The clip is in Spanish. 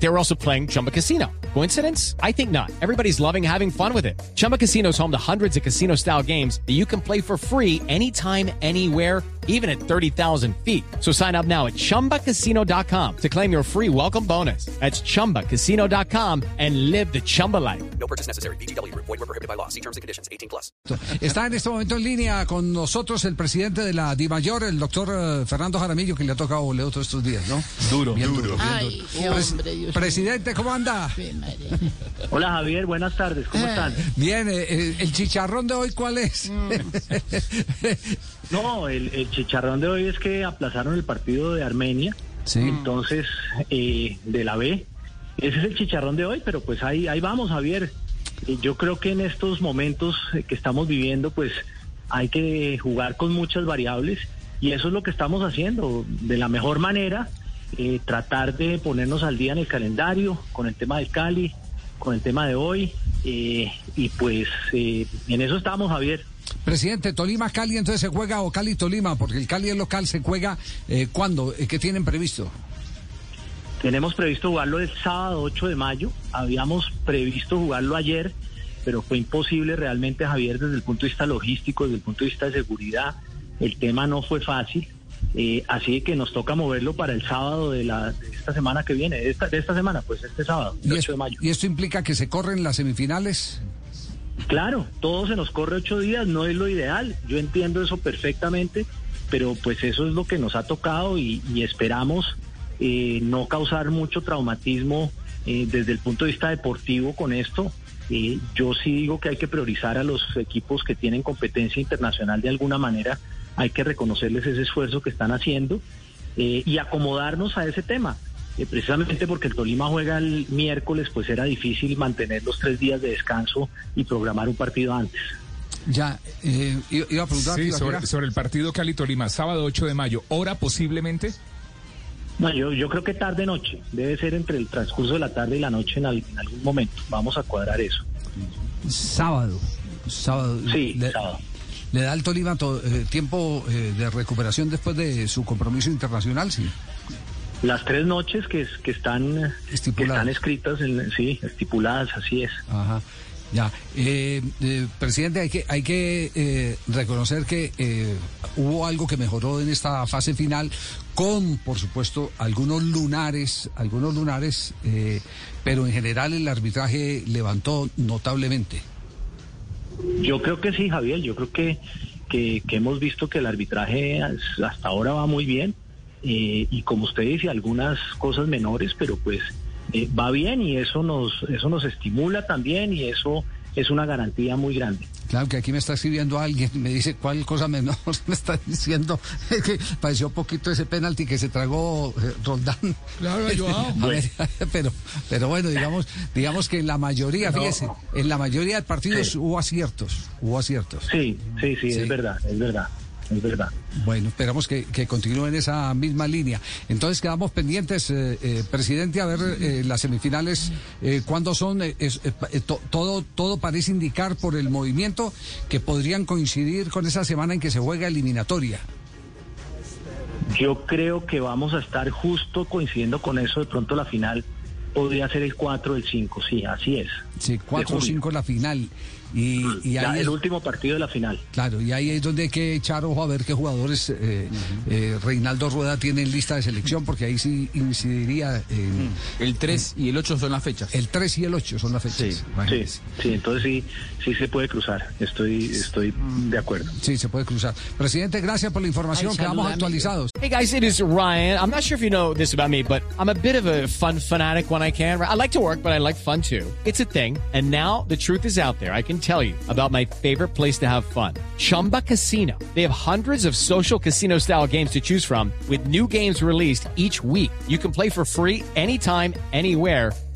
They were also playing Chumba Casino. Coincidence? I think not. Everybody's loving having fun with it. Chumba Casino is home to hundreds of casino style games that you can play for free anytime, anywhere, even at 30,000 feet. So sign up now at chumbacasino.com to claim your free welcome bonus. That's chumbacasino.com and live the Chumba life. No purchase necessary. BGW. Void were prohibited by law. See terms and conditions. 18 plus. Está en este momento en línea con nosotros el presidente de la DIMAYOR, el doctor eh, Fernando Jaramillo, que le ha tocado boleo todos estos días, ¿no? Duro, Bien duro. bien Ay, qué hombre, Dios presidente, ¿cómo anda? Hola Javier, buenas tardes, ¿cómo están? Bien, eh, eh, el chicharrón de hoy, ¿cuál es? No, el, el chicharrón de hoy es que aplazaron el partido de Armenia, sí. entonces eh, de la B. Ese es el chicharrón de hoy, pero pues ahí, ahí vamos Javier. Eh, yo creo que en estos momentos eh, que estamos viviendo, pues hay que jugar con muchas variables y eso es lo que estamos haciendo de la mejor manera, eh, tratar de ponernos al día en el calendario con el tema del Cali, con el tema de hoy eh, y pues eh, en eso estamos Javier. Presidente, Tolima, Cali, entonces se juega o Cali, Tolima, porque el Cali es local, se juega, eh, ¿cuándo? Eh, ¿Qué tienen previsto? Tenemos previsto jugarlo el sábado 8 de mayo. Habíamos previsto jugarlo ayer, pero fue imposible realmente, Javier, desde el punto de vista logístico, desde el punto de vista de seguridad. El tema no fue fácil. Eh, así que nos toca moverlo para el sábado de, la, de esta semana que viene, de esta, de esta semana, pues este sábado, el ¿Y, 8 esto, de mayo. y esto implica que se corren las semifinales? Claro, todo se nos corre ocho días, no es lo ideal, yo entiendo eso perfectamente, pero pues eso es lo que nos ha tocado y, y esperamos eh, no causar mucho traumatismo eh, desde el punto de vista deportivo con esto. Eh, yo sí digo que hay que priorizar a los equipos que tienen competencia internacional de alguna manera, hay que reconocerles ese esfuerzo que están haciendo eh, y acomodarnos a ese tema. Eh, precisamente porque el Tolima juega el miércoles, pues era difícil mantener los tres días de descanso y programar un partido antes. Ya, eh, iba iba a preguntar. Sí, sobre, sobre el partido Cali-Tolima, sábado 8 de mayo. ¿Hora posiblemente? No, yo, yo creo que tarde noche, debe ser entre el transcurso de la tarde y la noche en, al- en algún momento. Vamos a cuadrar eso. Sábado. Sábado. Sí, Le- sábado. ¿Le da al Tolima to- eh, tiempo eh, de recuperación después de su compromiso internacional? Sí. Las tres noches que, es- que están que Estipuladas. están escritas, en, sí, estipuladas, así es. Ajá. Ya. Eh, eh, presidente, hay que, hay que eh, reconocer que eh, hubo algo que mejoró en esta fase final con, por supuesto, algunos lunares, algunos lunares, eh, pero en general el arbitraje levantó notablemente. Yo creo que sí, Javier, yo creo que, que, hemos visto que el arbitraje as- hasta ahora va muy bien eh, y como usted dice, algunas cosas menores, pero pues eh, va bien y eso nos, eso nos estimula también y eso es una garantía muy grande. Claro que aquí me está escribiendo alguien, me dice cuál cosa menor me está diciendo, es que pareció poquito ese penalti que se tragó eh, Roldán. Claro, Joao. A ver, pero, pero bueno, digamos, digamos que en la mayoría, fíjese, en la mayoría de partidos Sí. hubo aciertos, hubo aciertos. Sí, sí, sí, Sí. es verdad, es verdad, es verdad. Bueno, esperamos que, que continúen esa misma línea. Entonces quedamos pendientes, eh, eh, presidente, a ver eh, las semifinales, eh, cuándo son. eh, es- pa- to- todo, todo parece indicar por el movimiento que podrían coincidir con esa semana en que se juega eliminatoria. Yo creo que vamos a estar justo coincidiendo con eso, de pronto la final podría ser el 4 el 5, sí, así es. Sí, 4 o julio. 5 la final. Y, y ahí el es, último partido de la final. claro, y ahí es donde hay que echar ojo a ver qué jugadores eh, eh, Reinaldo Rueda tiene en lista de selección, porque ahí sí incidiría en El 3 y el 8 son las fechas. el 3 y el 8 son las fechas. Sí, Sí, sí, entonces sí, sí se puede cruzar. Estoy, estoy de acuerdo. Sí, se puede cruzar. Presidente, gracias por la información. Ay, Quedamos actualizados. Hey guys, it is Ryan. I'm not sure if you know this about me, but I'm a bit of a fun fanatic when I can. I like to work, but I like fun too. It's a thing. And now the truth is out there. I can tell you about my favorite place to have fun. Chumba Casino. They have hundreds of social casino style games to choose from with new games released each week. You can play for free anytime, anywhere.